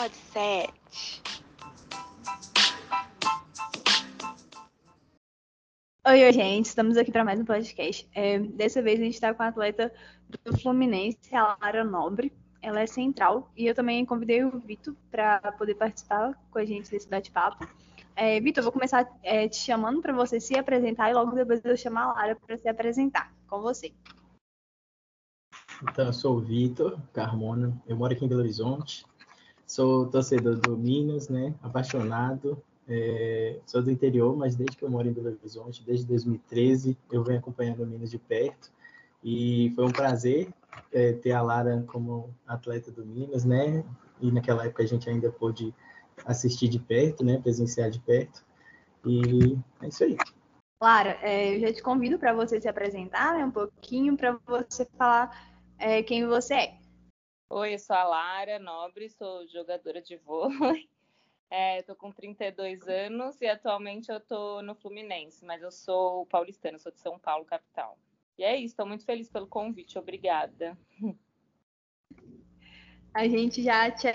Pod 7. Oi, oi, gente. Estamos aqui para mais um podcast. É, dessa vez a gente está com a atleta do Fluminense, a Lara Nobre. Ela é central e eu também convidei o Vitor para poder participar com a gente desse bate-papo. É, Vitor, eu vou começar é, te chamando para você se apresentar e logo depois eu chamar a Lara para se apresentar com você. Então, eu sou o Vitor Carmona, eu moro aqui em Belo Horizonte, sou torcedor do Minas, né? Apaixonado, é, sou do interior, mas desde que eu moro em Belo Horizonte, desde 2013, eu venho acompanhando o Minas de perto e foi um prazer é, ter a Lara como atleta do Minas, né? E naquela época a gente ainda pôde assistir de perto, né? Presenciar de perto. E é isso aí. Lara, é, eu já te convido para você se apresentar né, um pouquinho, para você falar é, quem você é. Oi, eu sou a Lara Nobre, sou jogadora de vôlei. É, com 32 anos e atualmente eu estou no Fluminense, mas eu sou paulistana, sou de São Paulo, capital. E é isso, estou muito feliz pelo convite, obrigada. A gente já te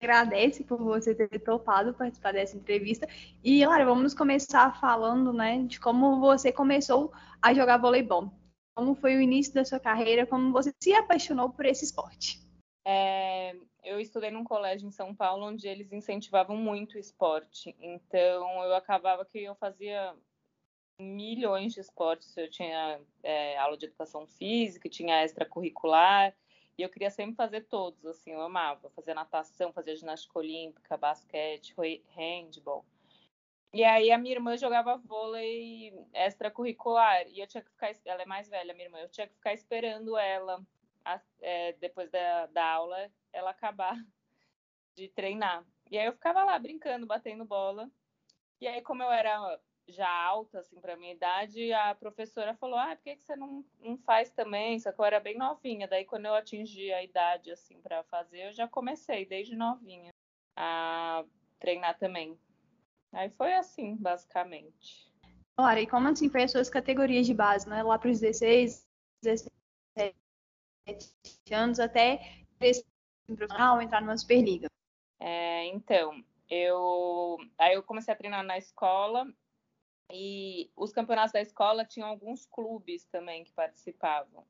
agradece por você ter topado participar dessa entrevista. E, Lara, vamos começar falando né, de como você começou a jogar voleibol. Como foi o início da sua carreira, como você se apaixonou por esse esporte? É, eu estudei num colégio em São Paulo onde eles incentivavam muito o esporte. Então, eu acabava que eu fazia milhões de esportes. Eu tinha é, aula de educação física, tinha extracurricular, e eu queria sempre fazer todos, assim, eu amava. Fazer natação, fazer ginástica olímpica, basquete, handball. E aí a minha irmã jogava vôlei extracurricular e eu tinha que ficar, ela é mais velha, minha irmã, eu tinha que ficar esperando ela é, depois da, da aula ela acabar de treinar. E aí eu ficava lá brincando, batendo bola. E aí como eu era já alta assim para minha idade, a professora falou: "Ah, por que que você não, não faz também?" Só que eu era bem novinha. Daí quando eu atingi a idade assim para fazer, eu já comecei desde novinha a treinar também. Aí foi assim, basicamente. Ora, e como assim foi as suas categorias de base, né? Lá para os 16, 17 anos até profissional, entrar numa Superliga. É, então, eu aí eu comecei a treinar na escola e os campeonatos da escola tinham alguns clubes também que participavam.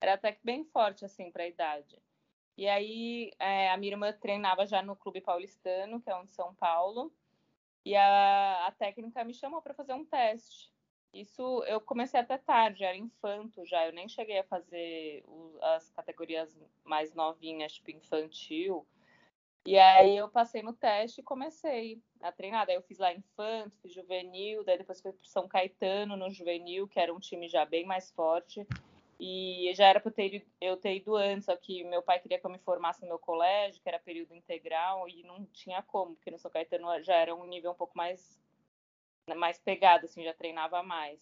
Era até que bem forte assim para a idade. E aí é, a minha irmã treinava já no clube paulistano, que é um de São Paulo. E a, a técnica me chamou para fazer um teste. Isso eu comecei até tarde, era infanto já, eu nem cheguei a fazer as categorias mais novinhas, tipo infantil. E aí eu passei no teste e comecei a treinar. Daí eu fiz lá infanto, fiz juvenil, daí depois fui para São Caetano no juvenil, que era um time já bem mais forte. E já era para eu ter ido antes, só que meu pai queria que eu me formasse no meu colégio, que era período integral, e não tinha como, porque no São Caetano já era um nível um pouco mais, mais pegado, assim, já treinava mais.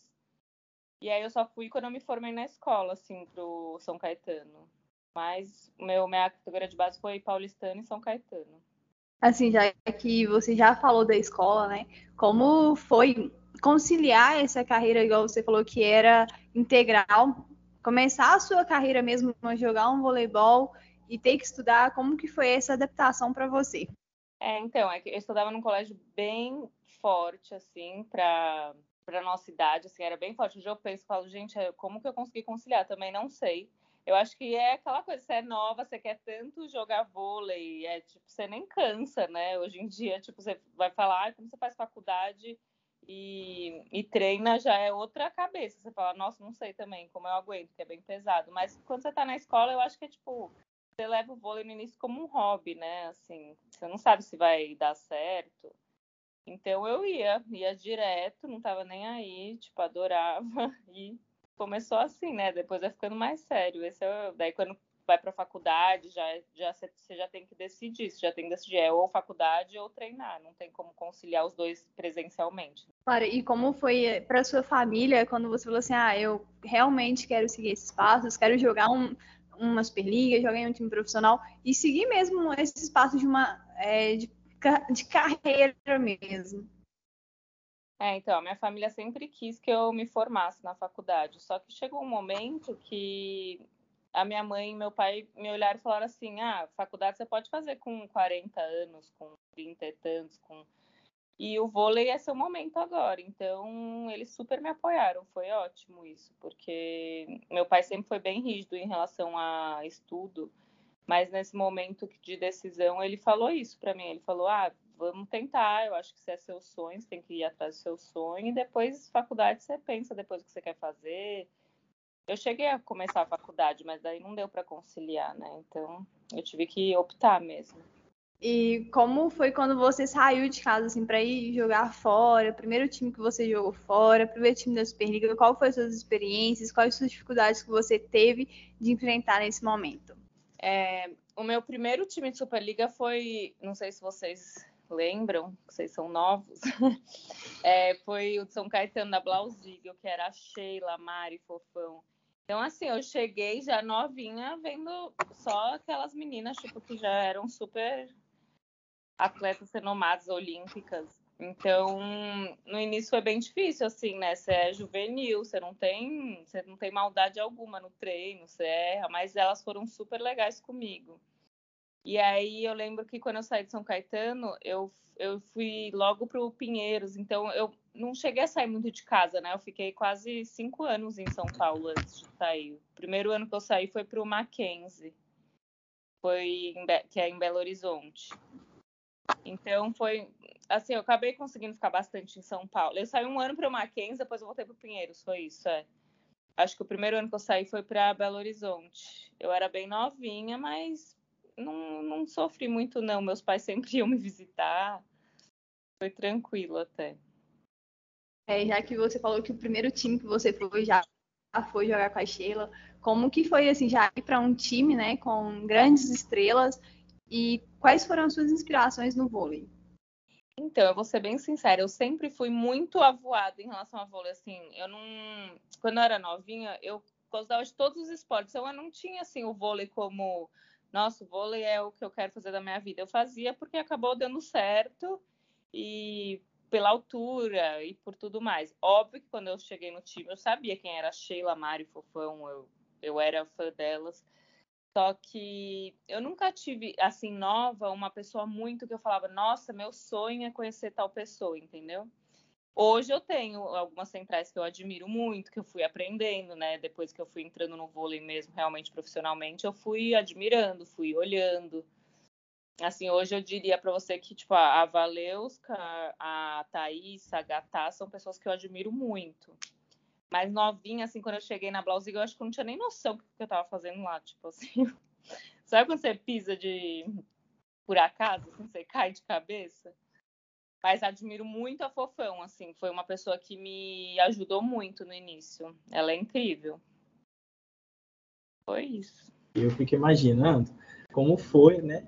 E aí eu só fui quando eu me formei na escola, assim, pro São Caetano. Mas meu, minha categoria de base foi paulistano e São Caetano. Assim, já que você já falou da escola, né? Como foi conciliar essa carreira, igual você falou que era integral, começar a sua carreira mesmo jogar um voleibol e ter que estudar, como que foi essa adaptação para você? É, então, é que eu estudava num colégio bem forte, assim, para para nossa idade, assim, era bem forte. Hoje eu penso, falo, gente, como que eu consegui conciliar? Também não sei. Eu acho que é aquela coisa, você é nova, você quer tanto jogar vôlei, é tipo, você nem cansa, né? Hoje em dia, tipo, você vai falar, ah, como você faz faculdade e, e, treina já é outra cabeça. Você fala, nossa, não sei também como eu aguento, que é bem pesado. Mas quando você tá na escola, eu acho que é tipo, você leva o vôlei no início como um hobby, né? Assim, você não sabe se vai dar certo. Então eu ia, ia direto, não tava nem aí, tipo, adorava. E começou assim, né? Depois vai ficando mais sério. Esse é, daí quando vai para faculdade, já, já você já tem que decidir, você já tem que decidir é ou faculdade ou treinar, não tem como conciliar os dois presencialmente. Claro, e como foi para sua família quando você falou assim, ah, eu realmente quero seguir esses passos, quero jogar um, uma Superliga, jogar em um time profissional e seguir mesmo esses passos de uma é, de, de carreira mesmo. É, então, minha família sempre quis que eu me formasse na faculdade, só que chegou um momento que a minha mãe e meu pai me olharam e falaram assim: ah, faculdade você pode fazer com 40 anos, com 30 e tantos, com. E o vôlei é seu momento agora. Então, eles super me apoiaram. Foi ótimo isso, porque meu pai sempre foi bem rígido em relação a estudo. Mas nesse momento de decisão, ele falou isso para mim. Ele falou: ah, vamos tentar. Eu acho que se é seu sonho, você tem que ir atrás do seu sonho. E depois, faculdade, você pensa depois o que você quer fazer eu cheguei a começar a faculdade, mas daí não deu para conciliar, né? Então eu tive que optar mesmo. E como foi quando você saiu de casa assim para ir jogar fora? Primeiro time que você jogou fora, primeiro time da Superliga, qual foram as suas experiências, quais as dificuldades que você teve de enfrentar nesse momento? É, o meu primeiro time de Superliga foi, não sei se vocês lembram, vocês são novos, é, foi o de São Caetano da Blausígio, que era a Sheila, a Mari, Fofão. Então, assim, eu cheguei já novinha, vendo só aquelas meninas, tipo, que já eram super atletas renomadas olímpicas. Então, no início foi bem difícil, assim, né? Você é juvenil, você não tem, você não tem maldade alguma no treino, você erra, mas elas foram super legais comigo. E aí eu lembro que quando eu saí de São Caetano, eu, eu fui logo para o Pinheiros, então eu não cheguei a sair muito de casa, né? Eu fiquei quase cinco anos em São Paulo antes de sair. O primeiro ano que eu saí foi para o Mackenzie, foi que é em Belo Horizonte. Então foi assim, eu acabei conseguindo ficar bastante em São Paulo. Eu saí um ano para o Mackenzie, depois eu voltei para o Pinheiros, foi isso, é. Acho que o primeiro ano que eu saí foi para Belo Horizonte. Eu era bem novinha, mas não, não sofri muito, não. Meus pais sempre iam me visitar. Foi tranquilo até. É, já que você falou que o primeiro time que você foi já foi jogar com a Sheila, como que foi assim, já ir para um time, né, com grandes estrelas e quais foram as suas inspirações no vôlei? Então, eu vou ser bem sincera, eu sempre fui muito avoada em relação ao vôlei, assim, eu não, quando eu era novinha, eu gostava de todos os esportes, então eu não tinha, assim, o vôlei como nossa, o vôlei é o que eu quero fazer da minha vida. Eu fazia porque acabou dando certo e pela altura e por tudo mais. Óbvio que quando eu cheguei no time, eu sabia quem era Sheila, Mari, Fofão, eu, eu era fã delas. Só que eu nunca tive, assim, nova, uma pessoa muito que eu falava, nossa, meu sonho é conhecer tal pessoa, entendeu? Hoje eu tenho algumas centrais que eu admiro muito, que eu fui aprendendo, né? Depois que eu fui entrando no vôlei mesmo, realmente profissionalmente, eu fui admirando, fui olhando. Assim, hoje eu diria para você que, tipo, a Valeuska, a Thaís, a Gatá, são pessoas que eu admiro muito. Mas novinha, assim, quando eu cheguei na Blausiga, eu acho que eu não tinha nem noção do que eu tava fazendo lá, tipo assim. Sabe quando você pisa de por acaso, assim, você cai de cabeça? Mas admiro muito a Fofão, assim, foi uma pessoa que me ajudou muito no início. Ela é incrível. Foi isso. Eu fico imaginando como foi, né?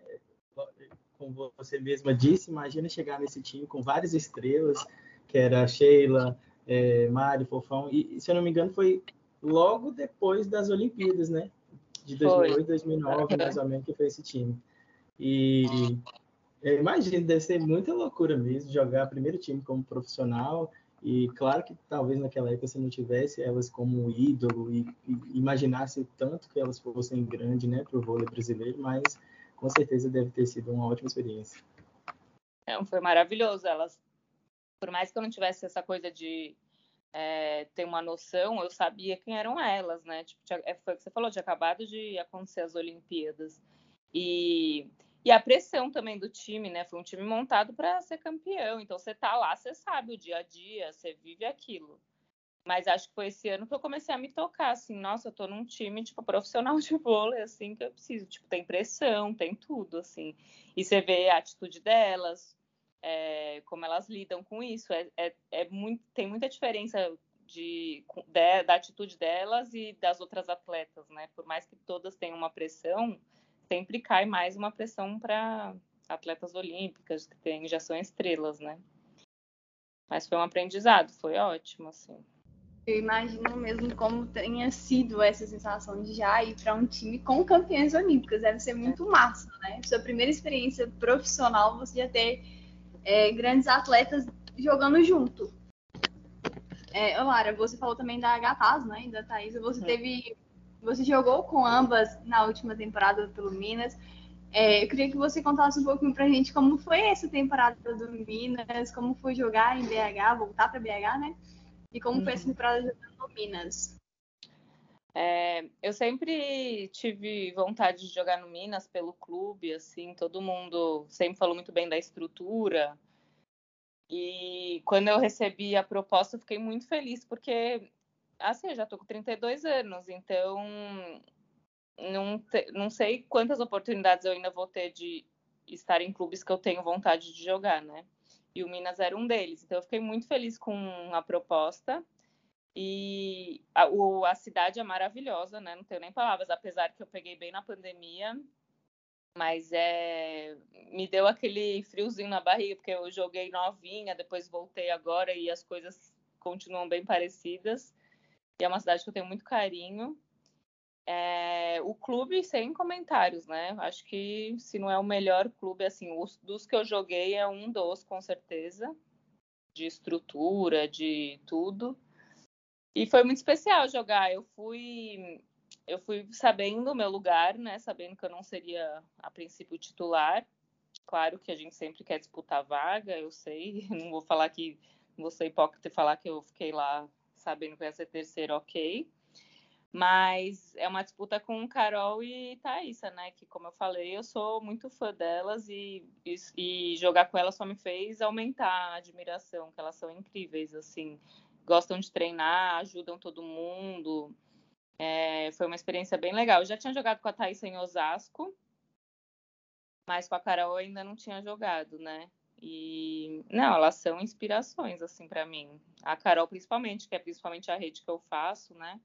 Como você mesma disse, imagina chegar nesse time com várias estrelas, que era Sheila, é, Mari, Fofão, e se eu não me engano foi logo depois das Olimpíadas, né? De 2008, foi. 2009, mais ou menos, que foi esse time. E eu imagino, deve ser muita loucura mesmo jogar primeiro time como profissional. E claro que talvez naquela época você não tivesse elas como ídolo e, e imaginasse tanto que elas fossem grandes né, para o vôlei brasileiro, mas com certeza deve ter sido uma ótima experiência. É, foi maravilhoso. Elas, por mais que eu não tivesse essa coisa de é, ter uma noção, eu sabia quem eram elas, né? Tipo, tinha, é, foi o que você falou, tinha acabado de acontecer as Olimpíadas. E e a pressão também do time, né? Foi um time montado para ser campeão. Então você tá lá, você sabe o dia a dia, você vive aquilo. Mas acho que foi esse ano que eu comecei a me tocar, assim, nossa, eu tô num time, tipo, profissional de vôlei, assim, que eu preciso. Tipo, tem pressão, tem tudo, assim. E você vê a atitude delas, é, como elas lidam com isso. É, é, é, muito, tem muita diferença de, de, da atitude delas e das outras atletas, né? Por mais que todas tenham uma pressão, sempre cai mais uma pressão para atletas olímpicas que tem, já são estrelas, né? Mas foi um aprendizado, foi ótimo, assim. Eu imagino mesmo como tenha sido essa sensação de já ir para um time com campeões olímpicos. Deve ser muito massa, né? Sua primeira experiência profissional, você já ter é, grandes atletas jogando junto. É, Lara, você falou também da Gataz, né? E da Thaís. Você teve você jogou com ambas na última temporada pelo Minas. É, eu queria que você contasse um pouquinho pra gente como foi essa temporada do Minas, como foi jogar em BH, voltar para BH, né? E como uhum. foi essa uhum. temporada jogando no Minas. É, eu sempre tive vontade de jogar no Minas pelo clube, assim, todo mundo sempre falou muito bem da estrutura. E quando eu recebi a proposta, eu fiquei muito feliz, porque, assim, eu já tô com 32 anos, então não, te, não sei quantas oportunidades eu ainda vou ter de estar em clubes que eu tenho vontade de jogar, né? E o Minas era um deles. Então eu fiquei muito feliz com a proposta. E a, o, a cidade é maravilhosa, né? Não tenho nem palavras, apesar que eu peguei bem na pandemia. Mas é, me deu aquele friozinho na barriga, porque eu joguei novinha, depois voltei agora e as coisas continuam bem parecidas. E é uma cidade que eu tenho muito carinho. É, o clube sem comentários, né? Acho que se não é o melhor clube, assim, os, dos que eu joguei é um dos, com certeza, de estrutura, de tudo. E foi muito especial jogar. Eu fui, eu fui sabendo o meu lugar, né? Sabendo que eu não seria a princípio titular. Claro que a gente sempre quer disputar vaga, eu sei. Não vou falar que, vou ser hipócrita e falar que eu fiquei lá sabendo que ia ser terceiro, ok. Mas é uma disputa com Carol e Thaisa, né? Que, como eu falei, eu sou muito fã delas e, e, e, jogar com elas só me fez aumentar a admiração, que elas são incríveis, assim. Gostam de treinar, ajudam todo mundo. É, foi uma experiência bem legal. Eu já tinha jogado com a Thaisa em Osasco, mas com a Carol ainda não tinha jogado, né? E não, elas são inspirações assim para mim. A Carol principalmente, que é principalmente a rede que eu faço, né?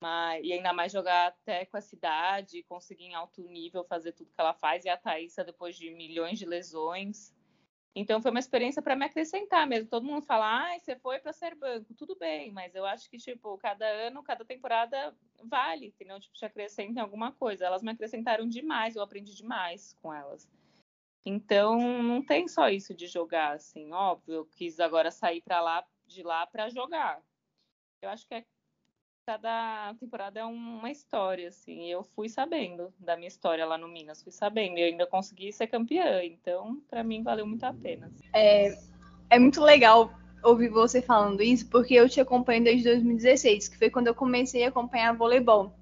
Mas, e ainda mais jogar até com a cidade, conseguir em alto nível fazer tudo que ela faz. E a Thaísa, depois de milhões de lesões. Então, foi uma experiência para me acrescentar mesmo. Todo mundo fala, ah, você foi para ser banco. Tudo bem, mas eu acho que, tipo, cada ano, cada temporada vale, entendeu? Tipo, te acrescenta em alguma coisa. Elas me acrescentaram demais, eu aprendi demais com elas. Então, não tem só isso de jogar, assim. Óbvio, eu quis agora sair para lá, de lá para jogar. Eu acho que é cada temporada é uma história, assim. Eu fui sabendo da minha história lá no Minas, fui sabendo. E ainda consegui ser campeã, então para mim valeu muito a pena. É, é muito legal ouvir você falando isso, porque eu te acompanho desde 2016, que foi quando eu comecei a acompanhar voleibol.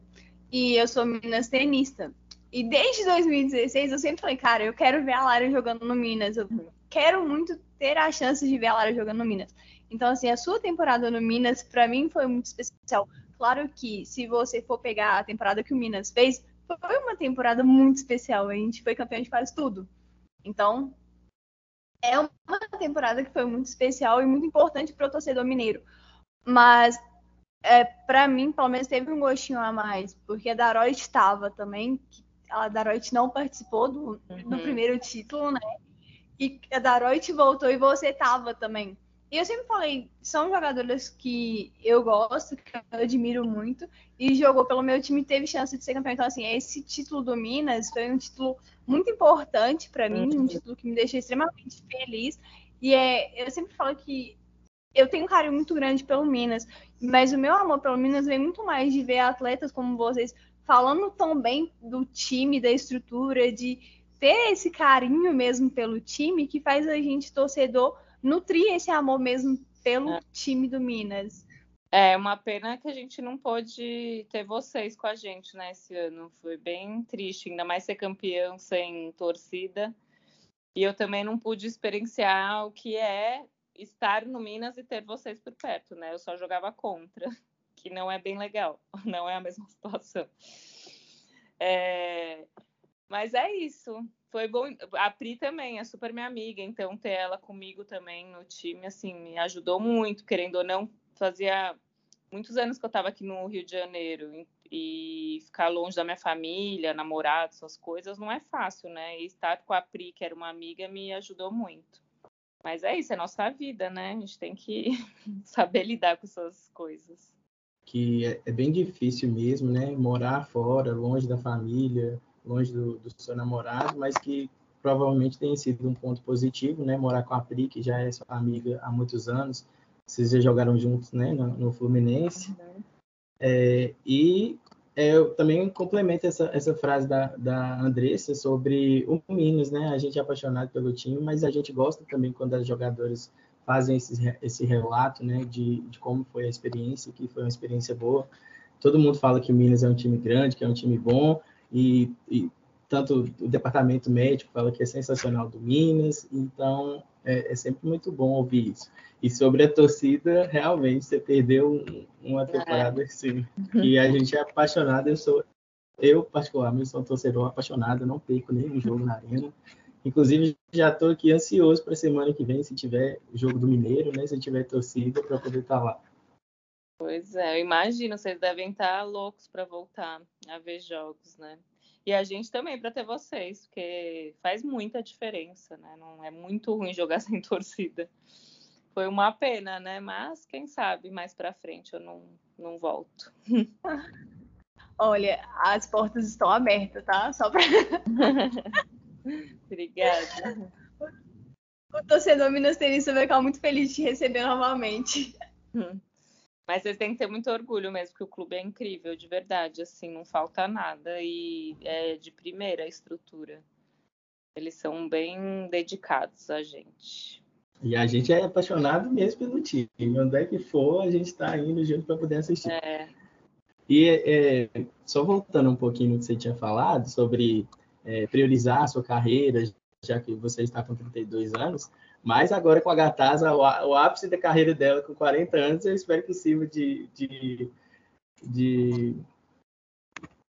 E eu sou Minas tenista. E desde 2016 eu sempre falei, cara, eu quero ver a Lara jogando no Minas. Eu quero muito ter a chance de ver a Lara jogando no Minas. Então, assim, a sua temporada no Minas, para mim, foi muito especial. Claro que se você for pegar a temporada que o Minas fez, foi uma temporada muito especial. A gente foi campeão de quase tudo. Então, é uma temporada que foi muito especial e muito importante para o torcedor mineiro. Mas, é, para mim, pelo menos teve um gostinho a mais, porque a Daroit estava também. A Daroit não participou do, uhum. do primeiro título, né? E a Daroit voltou e você estava também. E eu sempre falei, são jogadoras que eu gosto, que eu admiro muito, e jogou pelo meu time e teve chance de ser campeão. Então, assim, esse título do Minas foi um título muito importante para mim, um uhum. título que me deixou extremamente feliz. E é, eu sempre falo que eu tenho um carinho muito grande pelo Minas, mas o meu amor pelo Minas vem muito mais de ver atletas como vocês falando tão bem do time, da estrutura, de ter esse carinho mesmo pelo time que faz a gente torcedor nutrir esse amor mesmo pelo é. time do Minas. É uma pena que a gente não pôde ter vocês com a gente, né, esse ano. Foi bem triste, ainda mais ser campeão sem torcida. E eu também não pude experienciar o que é estar no Minas e ter vocês por perto, né? Eu só jogava contra, que não é bem legal, não é a mesma situação. É... Mas é isso foi bom. A Pri também é super minha amiga, então ter ela comigo também no time, assim, me ajudou muito, querendo ou não, fazia muitos anos que eu estava aqui no Rio de Janeiro e ficar longe da minha família, namorado, essas coisas, não é fácil, né? E estar com a Pri, que era uma amiga, me ajudou muito. Mas é isso, é nossa vida, né? A gente tem que saber lidar com essas coisas. Que é, é bem difícil mesmo, né? Morar fora, longe da família, longe do, do, seu namorado, mas que provavelmente tenha sido um ponto positivo, né? Morar com a Pri, que já é sua amiga há muitos anos, vocês já jogaram juntos, né? No, no Fluminense. Uhum. É, e é, eu também complemento essa, essa frase da, da Andressa sobre o Minas, né? A gente é apaixonado pelo time, mas a gente gosta também quando as jogadoras fazem esse, esse relato, né? De, de como foi a experiência, que foi uma experiência boa. Todo mundo fala que o Minas é um time grande, que é um time bom, e, e tanto o departamento médico fala que é sensacional do Minas, então é, é sempre muito bom ouvir isso. E sobre a torcida, realmente você perdeu uma é. temporada assim, que a gente é apaixonado. Eu sou, eu particularmente sou um torcedor apaixonado, não perco nenhum jogo na arena. Inclusive, já estou aqui ansioso para a semana que vem, se tiver jogo do Mineiro, né? Se tiver torcida, para poder estar tá lá. Pois é, eu imagino, vocês devem estar tá loucos para voltar a ver jogos, né? E a gente também para ter vocês, porque faz muita diferença, né? Não é muito ruim jogar sem torcida foi uma pena, né? Mas quem sabe mais para frente eu não, não volto. Olha, as portas estão abertas, tá? Só para. Obrigada. O torcedor Tenista vai ficar muito feliz de te receber novamente. Mas vocês têm que ter muito orgulho mesmo, que o clube é incrível, de verdade, assim, não falta nada e é de primeira a estrutura. Eles são bem dedicados a gente. E a gente é apaixonado mesmo pelo time. Onde é que for, a gente está indo junto para poder assistir. É. E é, só voltando um pouquinho no que você tinha falado sobre é, priorizar a sua carreira, já que você está com 32 anos, mas agora com a Gatasa, o, ápice da carreira dela com 40 anos, eu espero que sirva de, de, de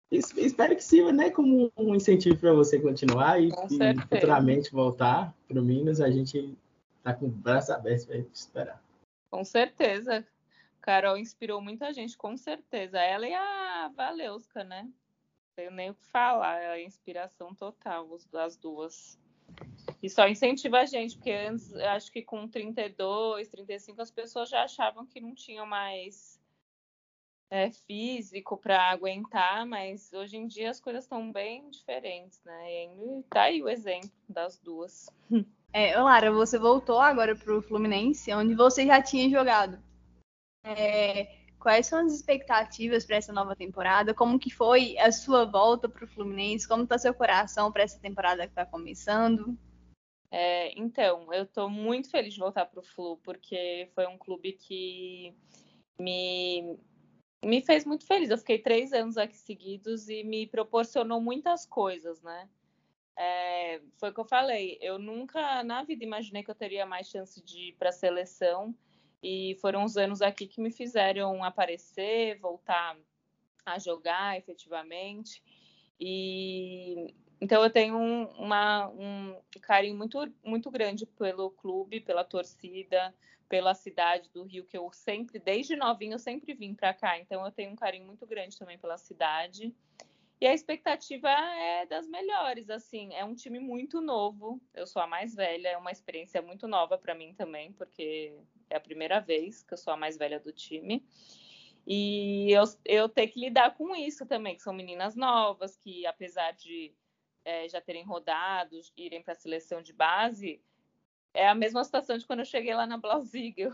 espero que sirva né, como um incentivo para você continuar e, e futuramente voltar para o Minas. A gente tá com o braço aberto para esperar. Com certeza. Carol inspirou muita gente, com certeza. Ela e a Valeuska, né? Não tenho nem o que falar, é a inspiração total, as duas. E só incentiva a gente, porque antes, acho que com 32, 35, as pessoas já achavam que não tinham mais é, físico para aguentar, mas hoje em dia as coisas estão bem diferentes, né? E tá aí o exemplo das duas. É, Lara, você voltou agora para o Fluminense, onde você já tinha jogado. É, quais são as expectativas para essa nova temporada? Como que foi a sua volta para o Fluminense? Como está seu coração para essa temporada que está começando? É, então, eu estou muito feliz de voltar para o Flu, porque foi um clube que me, me fez muito feliz. Eu fiquei três anos aqui seguidos e me proporcionou muitas coisas, né? É, foi o que eu falei. Eu nunca na vida imaginei que eu teria mais chance de ir para a seleção. E foram os anos aqui que me fizeram aparecer, voltar a jogar efetivamente. E então eu tenho um, uma, um carinho muito, muito grande pelo clube, pela torcida, pela cidade do Rio, que eu sempre, desde novinho, eu sempre vim para cá. Então eu tenho um carinho muito grande também pela cidade. E a expectativa é das melhores, assim, é um time muito novo. Eu sou a mais velha, é uma experiência muito nova para mim também, porque é a primeira vez que eu sou a mais velha do time. E eu, eu tenho que lidar com isso também, que são meninas novas, que apesar de é, já terem rodado, irem para a seleção de base, é a mesma situação de quando eu cheguei lá na Blausiegel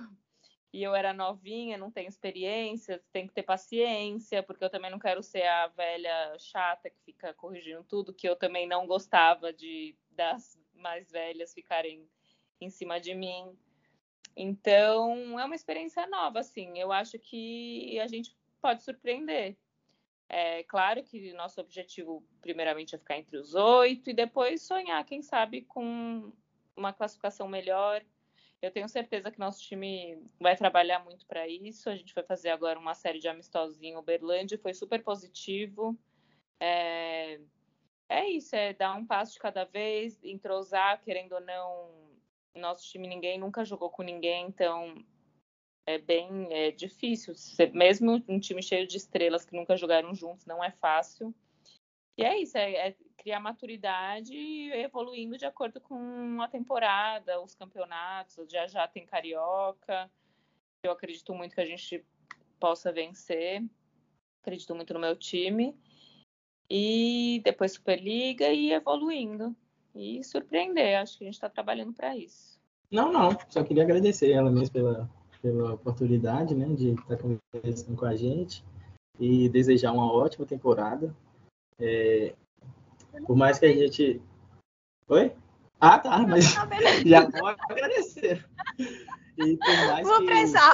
e eu era novinha, não tenho experiência, tem que ter paciência, porque eu também não quero ser a velha chata que fica corrigindo tudo, que eu também não gostava de das mais velhas ficarem em cima de mim. Então, é uma experiência nova, assim. Eu acho que a gente pode surpreender. É claro que nosso objetivo, primeiramente, é ficar entre os oito e depois sonhar, quem sabe, com uma classificação melhor eu tenho certeza que nosso time vai trabalhar muito para isso. A gente vai fazer agora uma série de amistosos em Uberlândia, foi super positivo. É, é isso, é dar um passo de cada vez, entrosar, querendo ou não. Nosso time ninguém nunca jogou com ninguém, então é bem é difícil. Mesmo um time cheio de estrelas que nunca jogaram juntos, não é fácil. E é isso, é, é criar maturidade e evoluindo de acordo com a temporada, os campeonatos. Já já tem Carioca. Eu acredito muito que a gente possa vencer. Acredito muito no meu time. E depois Superliga e evoluindo. E surpreender. Acho que a gente está trabalhando para isso. Não, não. Só queria agradecer ela mesmo pela, pela oportunidade né, de estar conversando com a gente. e desejar uma ótima temporada. É, por mais que a gente. Oi? Ah, tá, mas já pode agradecer. E por mais Vou que pressar.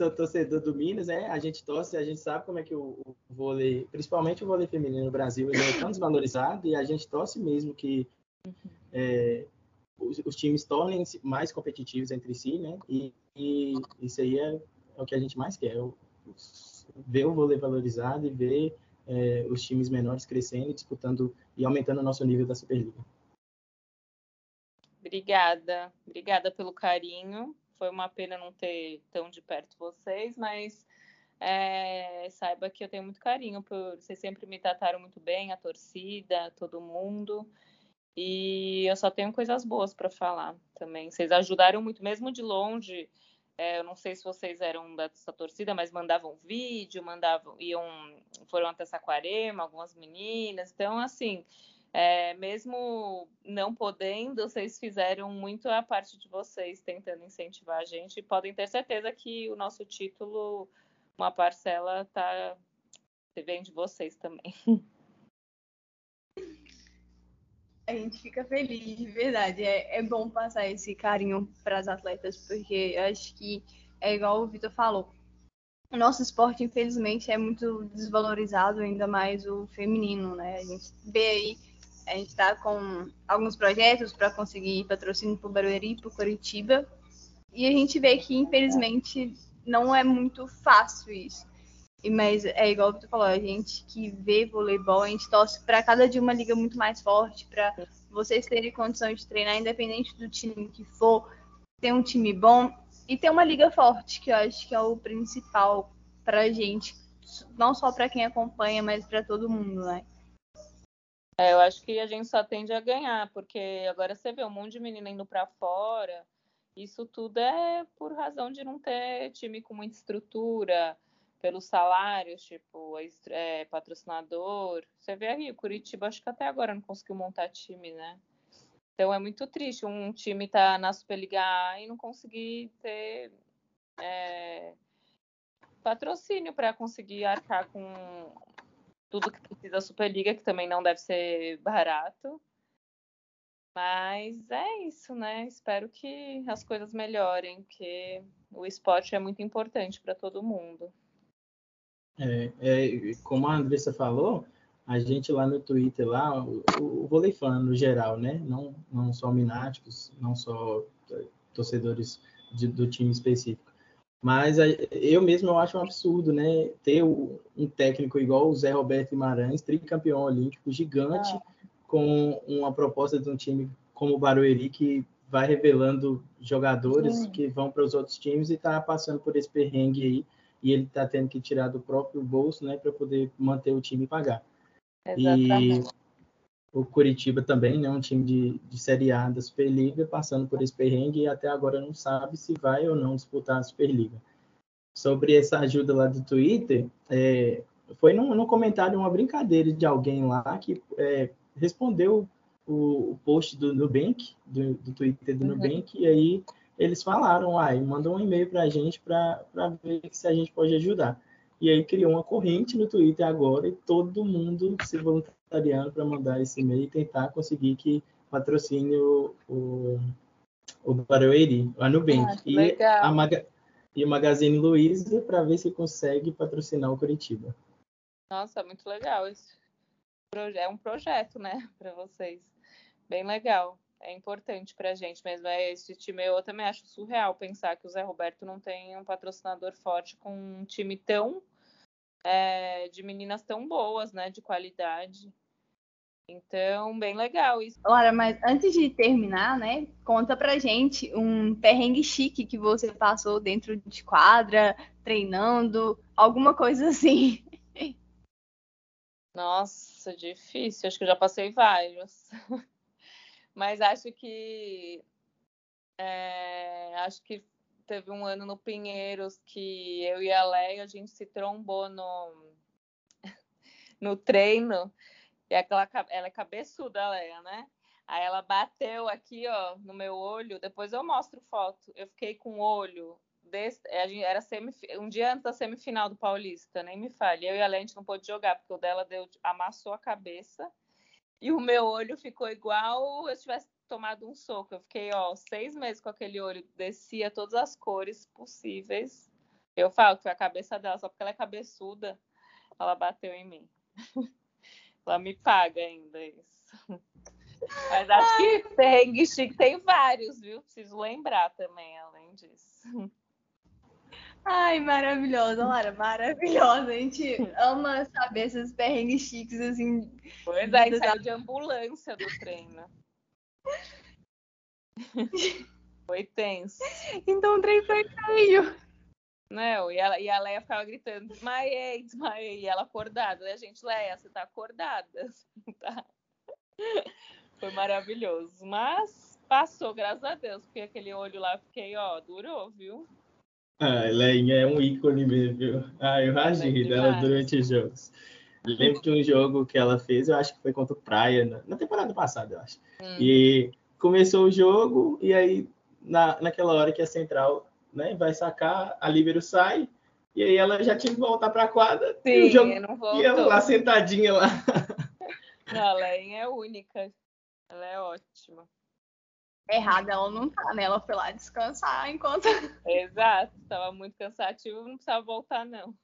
Sou, torcedor do Minas, é, a gente torce, a gente sabe como é que o, o vôlei, principalmente o vôlei feminino no Brasil, ele é tão desvalorizado e a gente torce mesmo que é, os, os, times tornem-se mais competitivos entre si, né? E, e isso aí é, é, o que a gente mais quer, é ver o vôlei valorizado e ver é, os times menores crescendo, disputando e aumentando o nosso nível da Superliga. Obrigada, obrigada pelo carinho. Foi uma pena não ter tão de perto vocês, mas é, saiba que eu tenho muito carinho por vocês sempre me trataram muito bem, a torcida, todo mundo. E eu só tenho coisas boas para falar também. Vocês ajudaram muito, mesmo de longe. É, eu não sei se vocês eram dessa torcida, mas mandavam vídeo, mandavam, iam, foram até Saquarema, algumas meninas. Então, assim, é, mesmo não podendo, vocês fizeram muito a parte de vocês tentando incentivar a gente. Podem ter certeza que o nosso título, uma parcela, tá vem de vocês também. A gente fica feliz, de verdade. É, é bom passar esse carinho para as atletas, porque eu acho que é igual o Vitor falou. O nosso esporte, infelizmente, é muito desvalorizado, ainda mais o feminino, né? A gente vê aí a gente está com alguns projetos para conseguir patrocínio para o Barueri para Curitiba. E a gente vê que, infelizmente, não é muito fácil isso. Mas é igual tu falou, a gente que vê voleibol, a gente torce para cada dia uma liga muito mais forte, para vocês terem condição de treinar, independente do time que for, ter um time bom e ter uma liga forte, que eu acho que é o principal para a gente, não só para quem acompanha, mas para todo mundo, né? É, eu acho que a gente só tende a ganhar, porque agora você vê um monte de menina indo para fora. Isso tudo é por razão de não ter time com muita estrutura, pelos salários, tipo, é, patrocinador. Você vê aí, o Curitiba acho que até agora não conseguiu montar time, né? Então é muito triste um time tá na Superliga e não conseguir ter é, patrocínio para conseguir arcar com tudo que precisa da Superliga, que também não deve ser barato. Mas é isso, né? Espero que as coisas melhorem, porque o esporte é muito importante para todo mundo. É, é, como a Andressa falou, a gente lá no Twitter, lá, o, o vôlei fã no geral, né? Não, não só mináticos, não só torcedores de, do time específico. Mas eu mesmo eu acho um absurdo, né? Ter um técnico igual o Zé Roberto Guimarães, tricampeão olímpico, gigante, ah. com uma proposta de um time como o Barueri, que vai revelando jogadores Sim. que vão para os outros times e está passando por esse perrengue aí. E ele está tendo que tirar do próprio bolso, né, para poder manter o time e pagar. Exatamente. E o Curitiba também, né, um time de, de Série A da Superliga, passando por esse perrengue e até agora não sabe se vai ou não disputar a Superliga. Sobre essa ajuda lá do Twitter, é, foi num, num, comentário, uma brincadeira de alguém lá que é, respondeu o, o, post do Nubank, do, do Twitter do uhum. Nubank, e aí eles falaram, ah, mandou um e-mail para a gente para ver se a gente pode ajudar. E aí criou uma corrente no Twitter agora e todo mundo se voluntariando para mandar esse e-mail e tentar conseguir que patrocine o, o, o Barueri, a Nubank. Ah, e, a Maga, e o Magazine Luiza para ver se consegue patrocinar o Curitiba. Nossa, muito legal isso. É um projeto, né, para vocês. Bem legal. É importante para a gente mesmo. É esse time eu também acho surreal pensar que o Zé Roberto não tem um patrocinador forte com um time tão é, de meninas tão boas, né, de qualidade. Então, bem legal isso. Laura, mas antes de terminar, né, conta pra gente um perrengue chique que você passou dentro de quadra, treinando, alguma coisa assim. Nossa, difícil. Acho que eu já passei vários. Mas acho que é, acho que teve um ano no Pinheiros que eu e a Leia a gente se trombou no, no treino. E aquela, ela é cabeçuda, Leia, né? Aí ela bateu aqui, ó, no meu olho. Depois eu mostro foto. Eu fiquei com o olho desse, era semif... um dia antes da semifinal do Paulista, nem me fale. Eu e a Lente não pôde jogar, porque o dela deu, amassou a cabeça e o meu olho ficou igual eu tivesse tomado um soco. Eu fiquei, ó, seis meses com aquele olho, descia todas as cores possíveis. Eu falo que foi a cabeça dela, só porque ela é cabeçuda, ela bateu em mim. ela me paga ainda isso. Mas acho que perrengue chique tem vários, viu? Preciso lembrar também, além disso. Ai, maravilhosa, Lara, maravilhosa. A gente ama saber esses perrengues chiques, assim. Pois é, saiu de ambulância do treino. Foi tenso. Então o trem foi feio. Não, e, ela, e a Leia ficava gritando, desmaiei, desmaiei. E ela acordada. E a gente, Leia, você tá acordada. Tá? Foi maravilhoso. Mas passou, graças a Deus, porque aquele olho lá fiquei, ó, durou, viu? Ah, Leinha é um ícone mesmo, viu? Ah, eu ragi dela durante os jogos. lembro de um jogo que ela fez, eu acho que foi contra o Praia, na, na temporada passada, eu acho. Hum. E começou o jogo, e aí, na, naquela hora que a central né, vai sacar, a Líbero sai, e aí ela já tinha que voltar para a quadra. Sim, e o jogo não voltou. lá sentadinha lá. Não, a Leinha é única. Ela é ótima. Errada ela não tá, né? Ela foi lá descansar enquanto. Exato, tava muito cansativo, não precisava voltar, não.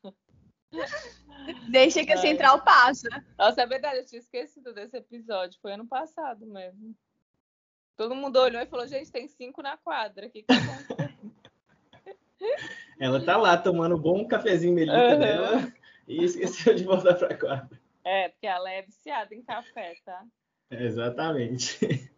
Deixa que a central passa. Nossa, é verdade, eu tinha esquecido desse episódio. Foi ano passado mesmo. Todo mundo olhou e falou, gente, tem cinco na quadra. O que, que Ela tá lá tomando um bom cafezinho melita uhum. dela e esqueceu de voltar pra quadra. É, porque ela é viciada em café, tá? Exatamente.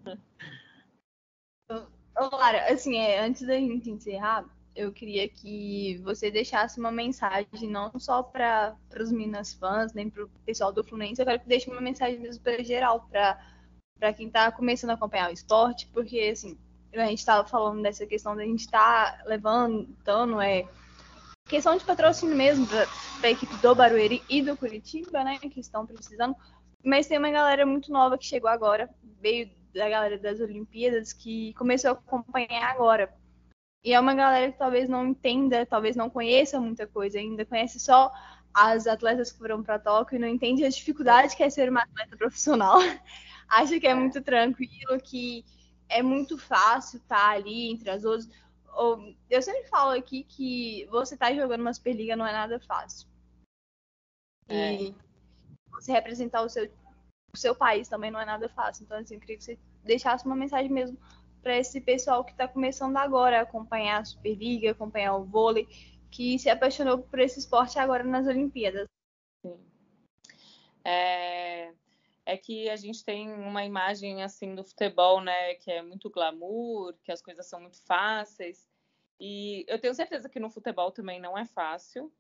Lara, assim, é, antes da gente encerrar, eu queria que você deixasse uma mensagem não só para os Minas fãs, nem para o pessoal do Fluminense, eu quero que deixe uma mensagem mesmo para geral, para quem está começando a acompanhar o esporte, porque assim, a gente estava falando dessa questão da gente estar tá levantando é questão de patrocínio mesmo para a equipe do Barueri e do Curitiba, né, que estão precisando. Mas tem uma galera muito nova que chegou agora, veio da galera das Olimpíadas, que começou a acompanhar agora. E é uma galera que talvez não entenda, talvez não conheça muita coisa ainda, conhece só as atletas que foram para Tóquio e não entende a dificuldade que é ser uma atleta profissional. Acha que é muito tranquilo, que é muito fácil estar tá ali entre as outras. Eu sempre falo aqui que você tá jogando uma Superliga não é nada fácil. É. E você representar o seu, o seu país também não é nada fácil. Então, assim, eu queria que você deixasse uma mensagem mesmo para esse pessoal que está começando agora a acompanhar a Superliga, acompanhar o vôlei, que se apaixonou por esse esporte agora nas Olimpíadas. Sim. É, é que a gente tem uma imagem assim do futebol, né, que é muito glamour, que as coisas são muito fáceis. E eu tenho certeza que no futebol também não é fácil.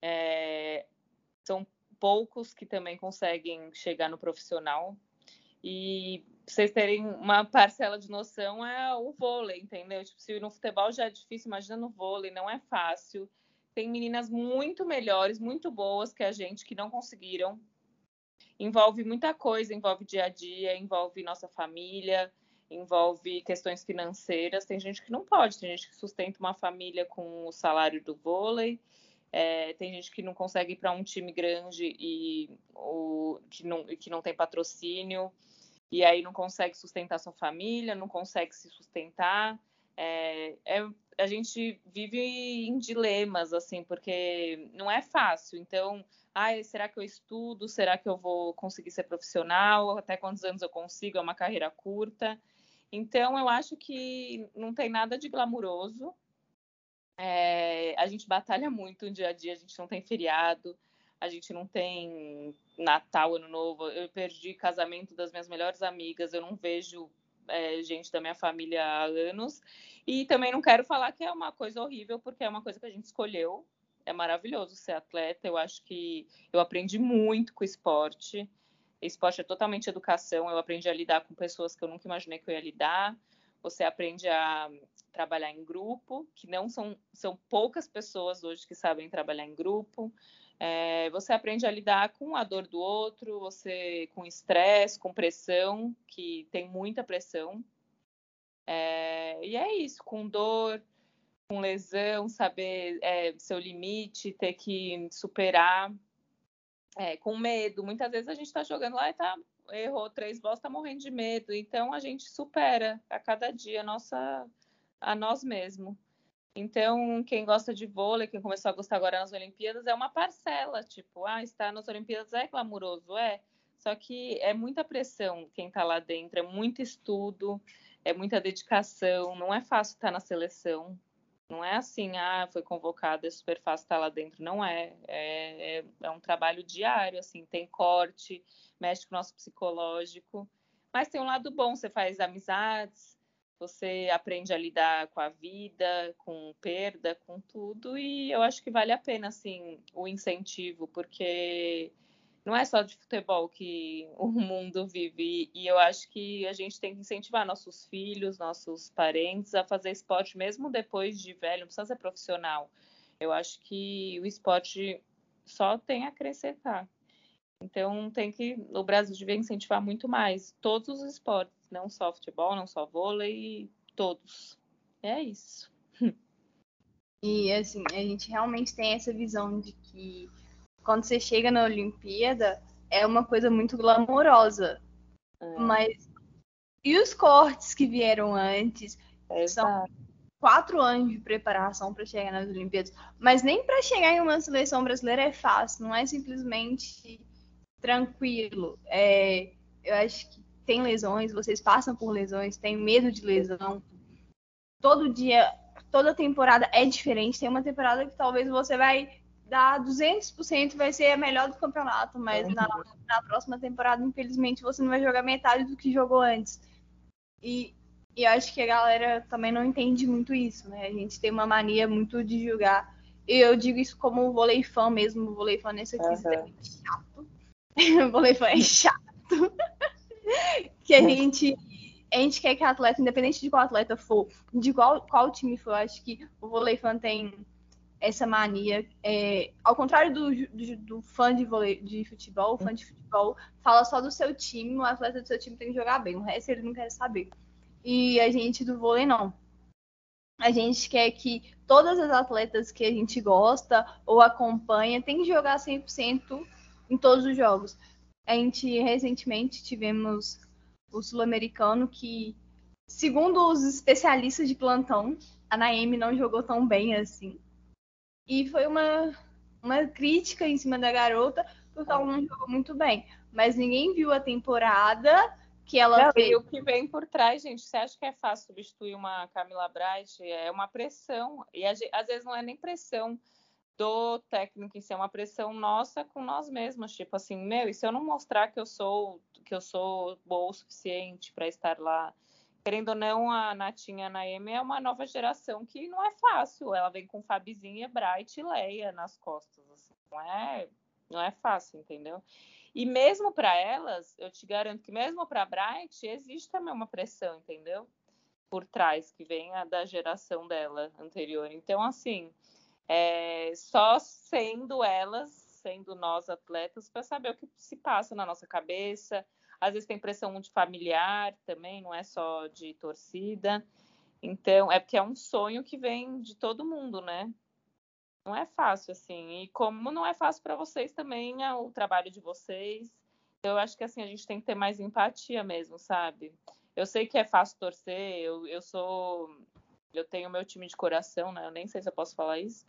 É, são poucos que também conseguem chegar no profissional. E vocês terem uma parcela de noção, é o vôlei, entendeu? Tipo, se no futebol já é difícil, imagina no vôlei, não é fácil. Tem meninas muito melhores, muito boas que a gente que não conseguiram. Envolve muita coisa, envolve dia a dia, envolve nossa família, envolve questões financeiras. Tem gente que não pode, tem gente que sustenta uma família com o salário do vôlei. É, tem gente que não consegue ir para um time grande e o, que, não, que não tem patrocínio, e aí não consegue sustentar sua família, não consegue se sustentar. É, é, a gente vive em dilemas, assim, porque não é fácil. Então, ah, será que eu estudo? Será que eu vou conseguir ser profissional? Até quantos anos eu consigo? É uma carreira curta. Então, eu acho que não tem nada de glamuroso. É, a gente batalha muito no dia a dia, a gente não tem feriado, a gente não tem Natal, Ano Novo. Eu perdi casamento das minhas melhores amigas, eu não vejo é, gente da minha família há anos. E também não quero falar que é uma coisa horrível, porque é uma coisa que a gente escolheu. É maravilhoso ser atleta. Eu acho que eu aprendi muito com esporte. Esporte é totalmente educação. Eu aprendi a lidar com pessoas que eu nunca imaginei que eu ia lidar. Você aprende a trabalhar em grupo, que não são, são poucas pessoas hoje que sabem trabalhar em grupo. É, você aprende a lidar com a dor do outro, você com estresse, com pressão, que tem muita pressão. É, e é isso, com dor, com lesão, saber é, seu limite, ter que superar, é, com medo. Muitas vezes a gente está jogando lá e tá, errou três bolas, está morrendo de medo. Então a gente supera a cada dia a, nossa, a nós mesmos. Então, quem gosta de vôlei, quem começou a gostar agora nas Olimpíadas, é uma parcela, tipo, ah, estar nas Olimpíadas é glamouroso, é. Só que é muita pressão quem está lá dentro, é muito estudo, é muita dedicação, não é fácil estar na seleção. Não é assim, ah, foi convocado, é super fácil estar lá dentro. Não é. É, é, é um trabalho diário, assim, tem corte, mexe com o nosso psicológico. Mas tem um lado bom, você faz amizades, você aprende a lidar com a vida, com perda, com tudo, e eu acho que vale a pena, assim, o incentivo, porque não é só de futebol que o mundo vive. E eu acho que a gente tem que incentivar nossos filhos, nossos parentes a fazer esporte mesmo depois de velho, não precisa ser profissional. Eu acho que o esporte só tem a acrescentar. Então tem que o Brasil devia incentivar muito mais todos os esportes, não só futebol, não só vôlei, todos. É isso. E assim, a gente realmente tem essa visão de que quando você chega na Olimpíada, é uma coisa muito glamourosa. É. Mas. E os cortes que vieram antes? É são quatro anos de preparação para chegar nas Olimpíadas. Mas nem para chegar em uma seleção brasileira é fácil, não é simplesmente tranquilo. É, eu acho que tem lesões, vocês passam por lesões, tem medo de lesão. Todo dia, toda temporada é diferente. Tem uma temporada que talvez você vai dar 200% vai ser a melhor do campeonato, mas na, na, próxima temporada, infelizmente, você não vai jogar metade do que jogou antes. E, e acho que a galera também não entende muito isso, né? A gente tem uma mania muito de julgar. E eu digo isso como vôlei fã mesmo, vôlei fã nesse aqui uhum. é chato. vôlei fã é chato. que a gente a gente quer que a atleta, independente de qual atleta for, de qual, qual time for, acho que o vôlei fã tem essa mania. É, ao contrário do, do, do, fã de, de futebol, o fã de futebol fala só do seu time, o atleta do seu time tem que jogar bem, o resto ele não quer saber. E a gente do vôlei não. A gente quer que todas as atletas que a gente gosta ou acompanha tem que jogar 100% em todos os jogos. A gente recentemente tivemos o sul-americano que, segundo os especialistas de plantão, a Naemi não jogou tão bem assim. E foi uma, uma crítica em cima da garota, porque ela não jogou muito bem. Mas ninguém viu a temporada que ela não, fez. E o que vem por trás, gente, você acha que é fácil substituir uma Camila Bright? É uma pressão. E às vezes não é nem pressão do técnico em si, é uma pressão nossa com nós mesmos. Tipo assim, meu, e se eu não mostrar que eu sou que eu sou boa o suficiente para estar lá? Querendo ou não, a Natinha Naemi é uma nova geração que não é fácil. Ela vem com Fabizinha, Bright e Leia nas costas. Assim. Não, é, não é fácil, entendeu? E mesmo para elas, eu te garanto que mesmo para Bright, existe também uma pressão, entendeu? Por trás, que vem a da geração dela anterior. Então, assim, é, só sendo elas, sendo nós atletas, para saber o que se passa na nossa cabeça, às vezes tem pressão de familiar também, não é só de torcida. Então, é porque é um sonho que vem de todo mundo, né? Não é fácil, assim. E como não é fácil para vocês também é o trabalho de vocês. Eu acho que, assim, a gente tem que ter mais empatia mesmo, sabe? Eu sei que é fácil torcer, eu, eu sou. Eu tenho meu time de coração, né? Eu nem sei se eu posso falar isso.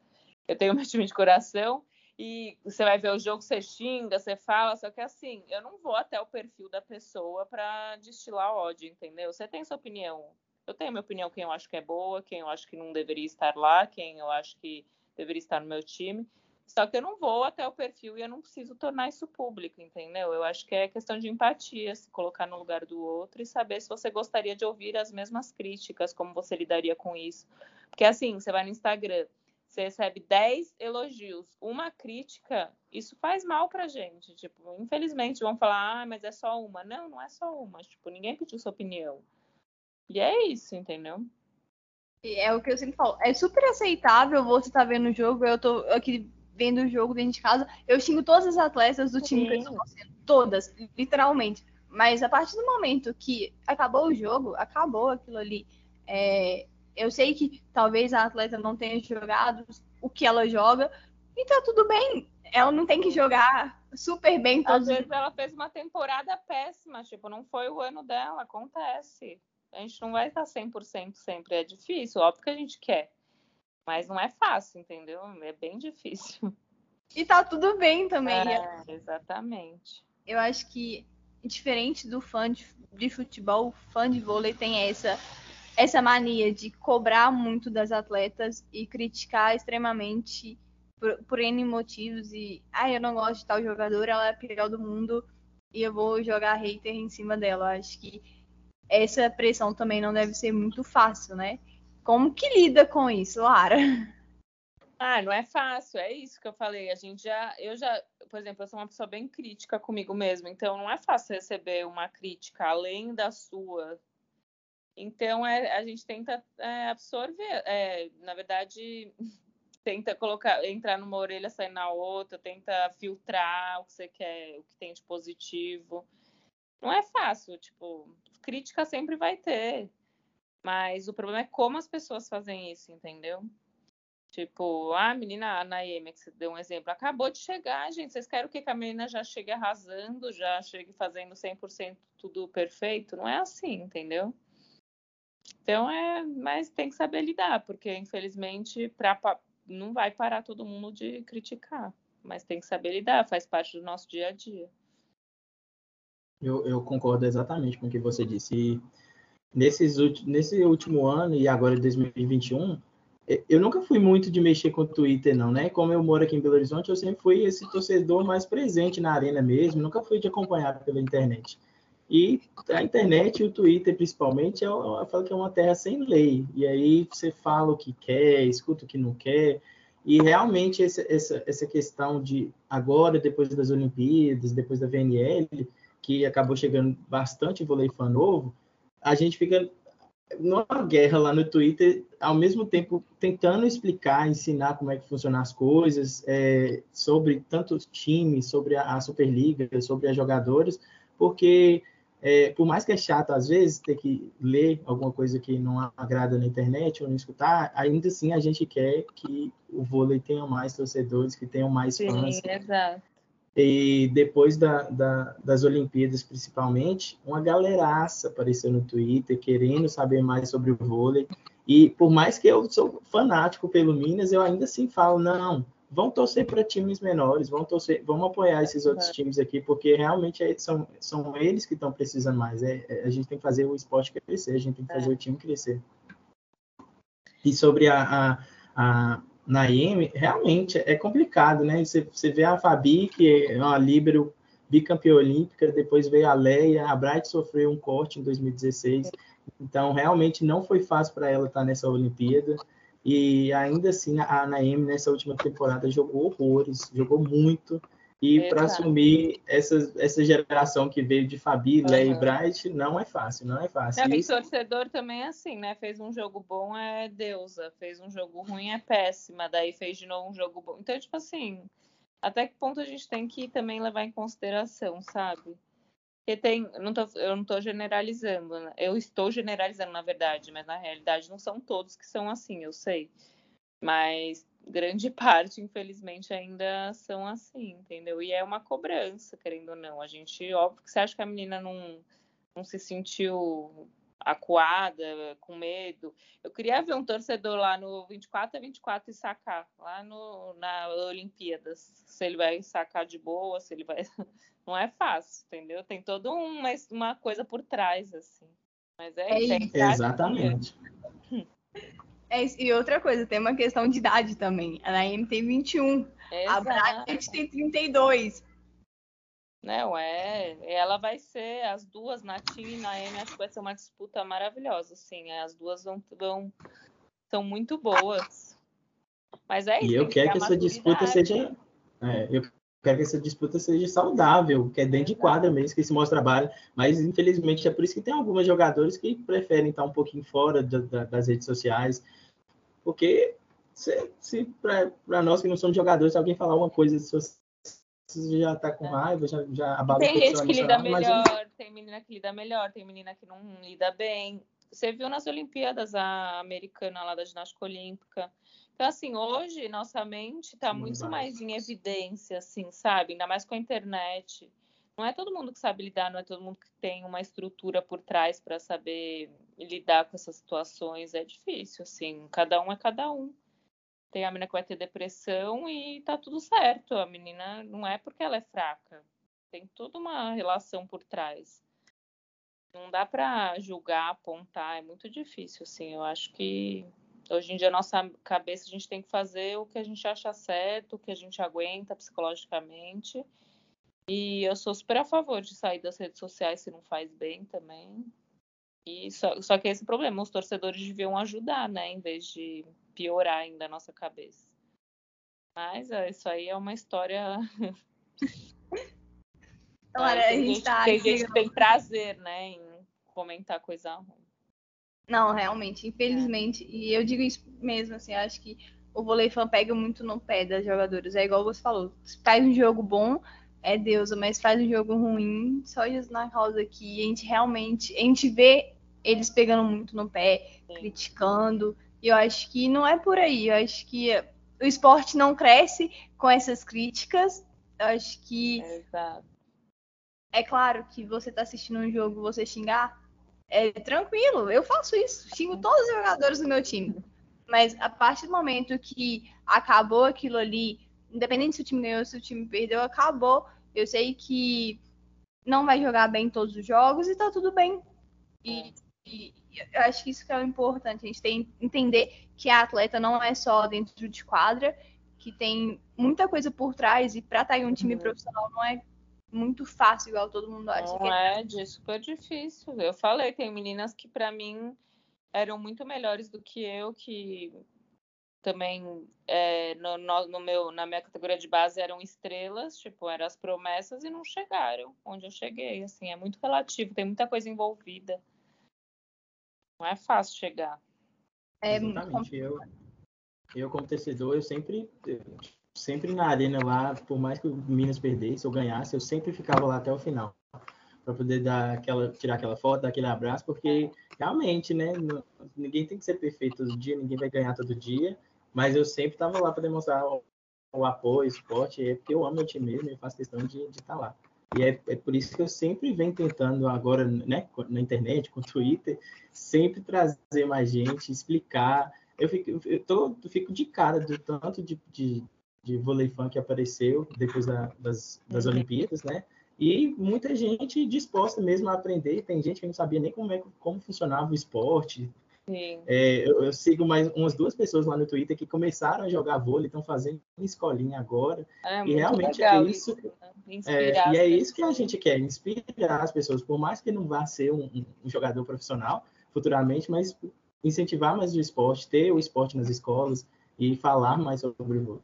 Eu tenho meu time de coração e você vai ver o jogo, você xinga, você fala, só que assim, eu não vou até o perfil da pessoa para destilar ódio, entendeu? Você tem sua opinião. Eu tenho minha opinião, quem eu acho que é boa, quem eu acho que não deveria estar lá, quem eu acho que deveria estar no meu time. Só que eu não vou até o perfil e eu não preciso tornar isso público, entendeu? Eu acho que é questão de empatia, se colocar no lugar do outro e saber se você gostaria de ouvir as mesmas críticas, como você lidaria com isso. Porque assim, você vai no Instagram, você recebe 10 elogios, uma crítica, isso faz mal pra gente. Tipo, infelizmente vão falar, ah, mas é só uma. Não, não é só uma. Tipo, ninguém pediu sua opinião. E é isso, entendeu? É o que eu sempre falo. É super aceitável você estar tá vendo o jogo. Eu tô aqui vendo o jogo dentro de casa. Eu xingo todas as atletas do time Sim. que eu estou torcendo. Todas, literalmente. Mas a partir do momento que acabou o jogo, acabou aquilo ali. É, Eu sei que talvez a atleta não tenha jogado o que ela joga, e tá tudo bem. Ela não tem que jogar super bem todos Às vezes ela fez uma temporada péssima, tipo, não foi o ano dela, acontece. A gente não vai estar 100% sempre, é difícil, óbvio que a gente quer. Mas não é fácil, entendeu? É bem difícil. E tá tudo bem também. É, exatamente. Eu acho que, diferente do fã de, de futebol, o fã de vôlei tem essa, essa mania de cobrar muito das atletas e criticar extremamente por, por N motivos. E, ah, eu não gosto de tal jogador, ela é a pior do mundo e eu vou jogar hater em cima dela. Acho que essa pressão também não deve ser muito fácil, né? Como que lida com isso, Lara? Ah, não é fácil, é isso que eu falei. A gente já, eu já, por exemplo, eu sou uma pessoa bem crítica comigo mesma, então não é fácil receber uma crítica além da sua. Então é, a gente tenta é, absorver, é, na verdade, tenta colocar, entrar numa orelha, sair na outra, tenta filtrar o que você quer, o que tem de positivo. Não é fácil, tipo, crítica sempre vai ter. Mas o problema é como as pessoas fazem isso, entendeu? Tipo, a menina, a que você deu um exemplo, acabou de chegar, gente. Vocês querem o? Que a menina já chegue arrasando, já chegue fazendo 100% tudo perfeito? Não é assim, entendeu? Então é, mas tem que saber lidar, porque infelizmente pra, não vai parar todo mundo de criticar, mas tem que saber lidar, faz parte do nosso dia a dia. Eu, eu concordo exatamente com o que você disse. E nesses, nesse último ano e agora em 2021, eu nunca fui muito de mexer com o Twitter, não, né? Como eu moro aqui em Belo Horizonte, eu sempre fui esse torcedor mais presente na arena mesmo, nunca fui de acompanhar pela internet. E a internet e o Twitter, principalmente, eu, eu falo que é uma terra sem lei. E aí você fala o que quer, escuta o que não quer. E realmente essa, essa, essa questão de agora, depois das Olimpíadas, depois da VNL, que acabou chegando bastante vôlei fã novo, a gente fica numa guerra lá no Twitter, ao mesmo tempo tentando explicar, ensinar como é que funcionam as coisas, é, sobre tanto os times, sobre a, a Superliga, sobre as jogadoras, porque é, por mais que é chato às vezes ter que ler alguma coisa que não agrada na internet ou não escutar, ainda assim a gente quer que o vôlei tenha mais torcedores, que tenham mais Sim, fãs. Sim, exato. E depois da, da, das Olimpíadas, principalmente, uma galeraça apareceu no Twitter querendo saber mais sobre o vôlei. E por mais que eu sou fanático pelo Minas, eu ainda assim falo, não, vão torcer para times menores, vão torcer, vamos apoiar esses outros é. times aqui, porque realmente é, são, são eles que estão precisando mais. É, é, a gente tem que fazer o esporte crescer, a gente tem que fazer é. o time crescer. E sobre a, a, a Naime, realmente é complicado, né? Você, você vê a Fabi, que é uma líbero bicampeã olímpica, depois veio a Leia, a Bright sofreu um corte em 2016, então realmente não foi fácil para ela estar nessa Olimpíada. E ainda assim, a Naemi nessa última temporada jogou horrores, jogou muito. E para assumir essa, essa geração que veio de Fabi, uhum. Lé e Bright, não é fácil, não é fácil. É, Isso... torcedor também é assim, né? Fez um jogo bom é deusa, fez um jogo ruim é péssima, daí fez de novo um jogo bom. Então, tipo assim, até que ponto a gente tem que também levar em consideração, sabe? Porque tem, não tô, eu não estou generalizando, né? eu estou generalizando na verdade, mas na realidade não são todos que são assim, eu sei. Mas grande parte, infelizmente, ainda são assim, entendeu? E é uma cobrança, querendo ou não. A gente, óbvio que você acha que a menina não, não se sentiu acuada, com medo. Eu queria ver um torcedor lá no 24 a 24 e sacar, lá no, na Olimpíadas. Se ele vai sacar de boa, se ele vai. Não é fácil, entendeu? Tem toda uma, uma coisa por trás, assim. Mas é, é isso. Exatamente. É, e outra coisa, tem uma questão de idade também. A Naime tem 21. Exato. A Bright tem 32. Não, é. Ela vai ser, as duas, Natinha e Naemi, acho que vai ser uma disputa maravilhosa, assim. As duas vão, vão são muito boas. Mas é isso. E eu quero que essa disputa seja. É, eu quero que essa disputa seja saudável, que é dentro de quadra mesmo, que esse mostra trabalho. Mas, infelizmente, é por isso que tem alguns jogadores que preferem estar um pouquinho fora da, da, das redes sociais. Porque se, se para nós que não somos jogadores, se alguém falar uma coisa você já tá com raiva, já, já abala Tem gente que lida melhor, tem menina que lida melhor, tem menina que não lida bem. você viu nas Olimpíadas a americana lá da ginástica olímpica. Então, assim, hoje nossa mente está muito mais em evidência, assim, sabe? Ainda mais com a internet. Não é todo mundo que sabe lidar, não é todo mundo que tem uma estrutura por trás para saber lidar com essas situações. É difícil, assim. Cada um é cada um. Tem a menina que vai ter depressão e tá tudo certo. A menina não é porque ela é fraca. Tem toda uma relação por trás. Não dá para julgar, apontar, é muito difícil, assim. Eu acho que hoje em dia, a nossa cabeça, a gente tem que fazer o que a gente acha certo, o que a gente aguenta psicologicamente. E eu sou super a favor de sair das redes sociais se não faz bem também. E só, só que esse problema, os torcedores deviam ajudar, né? Em vez de piorar ainda a nossa cabeça. Mas é, isso aí é uma história. Olha, tem, gente, tá tem gente que tem prazer, né, em comentar coisa ruim. Não, realmente, infelizmente, é. e eu digo isso mesmo, assim, acho que o vôlei fã pega muito no pé das jogadoras. É igual você falou, faz um jogo bom, é Deus, mas faz um jogo ruim, só isso na causa que a gente realmente, a gente vê eles pegando muito no pé, Sim. criticando, e eu acho que não é por aí, eu acho que o esporte não cresce com essas críticas, eu acho que Exato. É claro que você está assistindo um jogo, você xingar, é tranquilo, eu faço isso, xingo todos os jogadores do meu time. Mas a partir do momento que acabou aquilo ali, independente se o time ganhou ou se o time perdeu, acabou. Eu sei que não vai jogar bem todos os jogos e tá tudo bem. E, e eu acho que isso que é o importante, a gente tem que entender que a atleta não é só dentro de quadra, que tem muita coisa por trás e para estar tá em um time uhum. profissional não é muito fácil, igual todo mundo acha. Não é, é super difícil. Eu falei, tem meninas que para mim eram muito melhores do que eu, que também é, no, no, no, meu, na minha categoria de base eram estrelas, tipo, eram as promessas e não chegaram onde eu cheguei. Assim, é muito relativo, tem muita coisa envolvida. Não é fácil chegar. É Exatamente. Eu, eu, como torcedor, eu sempre sempre na arena lá, por mais que o Minas perdesse ou ganhasse, eu sempre ficava lá até o final para poder dar aquela, tirar aquela foto, dar aquele abraço, porque realmente, né, ninguém tem que ser perfeito todo dia, ninguém vai ganhar todo dia, mas eu sempre estava lá para demonstrar o, o, apoio, o suporte, é porque eu amo meu time mesmo e faço questão de estar tá lá. E é, é, por isso que eu sempre venho tentando agora, né, na internet, com o Twitter, sempre trazer mais gente, explicar. Eu fico, eu tô, eu fico de cara do tanto de, de de vôlei fã que apareceu depois da, das, das uhum. Olimpíadas, né? E muita gente disposta mesmo a aprender. Tem gente que não sabia nem como, é, como funcionava o esporte. É, eu, eu, sigo mais umas duas pessoas lá no Twitter que começaram a jogar vôlei, estão fazendo escolinha agora. É, e realmente é isso. isso né? é, e é isso que a gente quer, inspirar as pessoas, por mais que não vá ser um, um jogador profissional futuramente, mas incentivar mais o esporte, ter o esporte nas escolas e falar mais sobre o vôlei.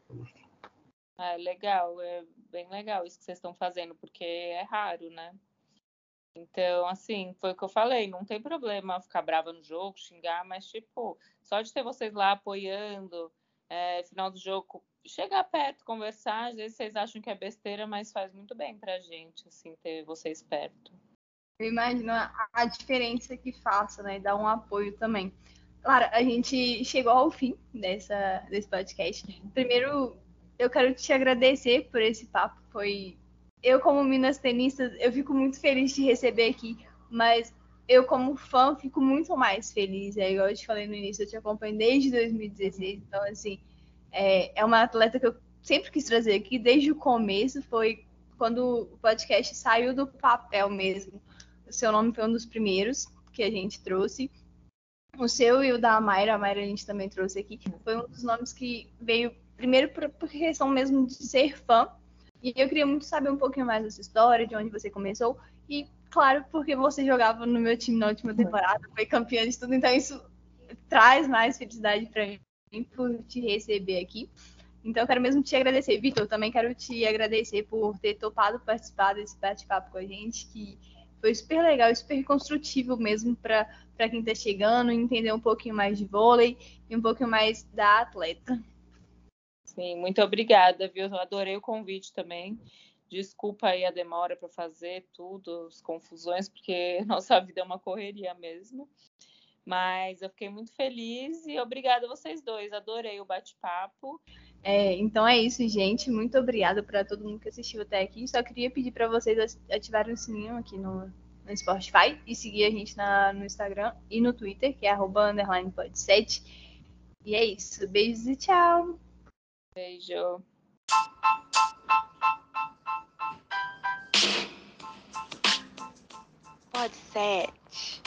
É legal, é bem legal isso que vocês estão fazendo, porque é raro, né? Então, assim, foi o que eu falei, não tem problema ficar brava no jogo, xingar, mas, tipo, só de ter vocês lá apoiando, é, final do jogo, chegar perto, conversar, às vezes vocês acham que é besteira, mas faz muito bem pra gente, assim, ter vocês perto. Eu imagino a, a diferença que faça, né? Dar um apoio também. Claro, a gente chegou ao fim dessa, desse podcast. Primeiro, eu quero te agradecer por esse papo. Foi eu como Minas tenista, eu fico muito feliz de receber aqui, mas eu como fã fico muito mais feliz. É igual eu te falei no início, eu te acompanho desde 2016, então assim é, é uma atleta que eu sempre quis trazer aqui desde o começo. Foi quando o podcast saiu do papel mesmo. O seu nome foi um dos primeiros que a gente trouxe. O seu e o da Mayra, a Mayra a gente também trouxe aqui. Foi um dos nomes que veio Primeiro por, por questão mesmo de ser fã. E eu queria muito saber um pouquinho mais dessa história, de onde você começou. E, claro, porque você jogava no meu time na última temporada, foi campeã de tudo, então isso traz mais felicidade para mim por te receber aqui. Então, eu quero mesmo te agradecer. Vitor, também quero te agradecer por ter topado participar desse bate-papo com a gente, que foi super legal, super construtivo mesmo para quem está chegando, entender um pouquinho mais de vôlei e um pouquinho mais da atleta. Sim, muito obrigada, viu? Eu adorei o convite também. Desculpa aí a demora para fazer tudo, as confusões, porque nossa vida é uma correria mesmo. Mas eu fiquei muito feliz e obrigada a vocês dois. Adorei o bate-papo. É, então é isso, gente. Muito obrigada para todo mundo que assistiu até aqui. Só queria pedir para vocês ativarem o sininho aqui no, no Spotify e seguir a gente na, no Instagram e no Twitter, que é arroba underline pod7. E é isso. Beijos e tchau. Beijo. Pod 7.